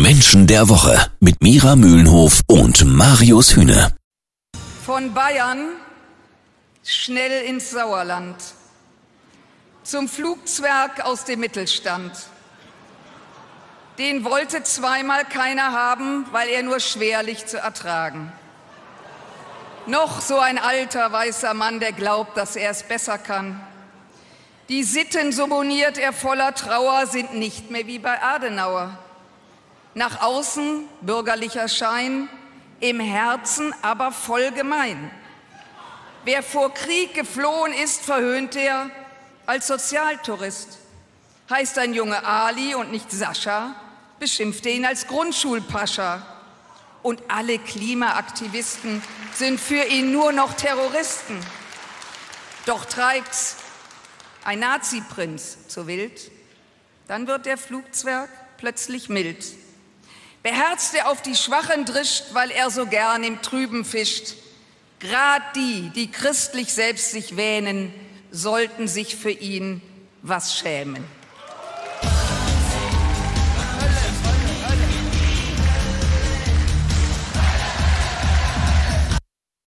Menschen der Woche mit Mira Mühlenhof und Marius Hühne. Von Bayern schnell ins Sauerland. Zum Flugzwerg aus dem Mittelstand. Den wollte zweimal keiner haben, weil er nur schwerlich zu ertragen. Noch so ein alter weißer Mann, der glaubt, dass er es besser kann. Die Sitten, so moniert er voller Trauer, sind nicht mehr wie bei Adenauer. Nach außen bürgerlicher Schein, im Herzen aber voll gemein. Wer vor Krieg geflohen ist, verhöhnt er als Sozialtourist. Heißt ein Junge Ali und nicht Sascha, beschimpft er ihn als Grundschulpascha. Und alle Klimaaktivisten sind für ihn nur noch Terroristen. Doch treibt's ein Nazi-Prinz zu wild, dann wird der Flugzwerg plötzlich mild. Beherzt er auf die Schwachen drischt, weil er so gern im Trüben fischt. Grad die, die christlich selbst sich wähnen, sollten sich für ihn was schämen.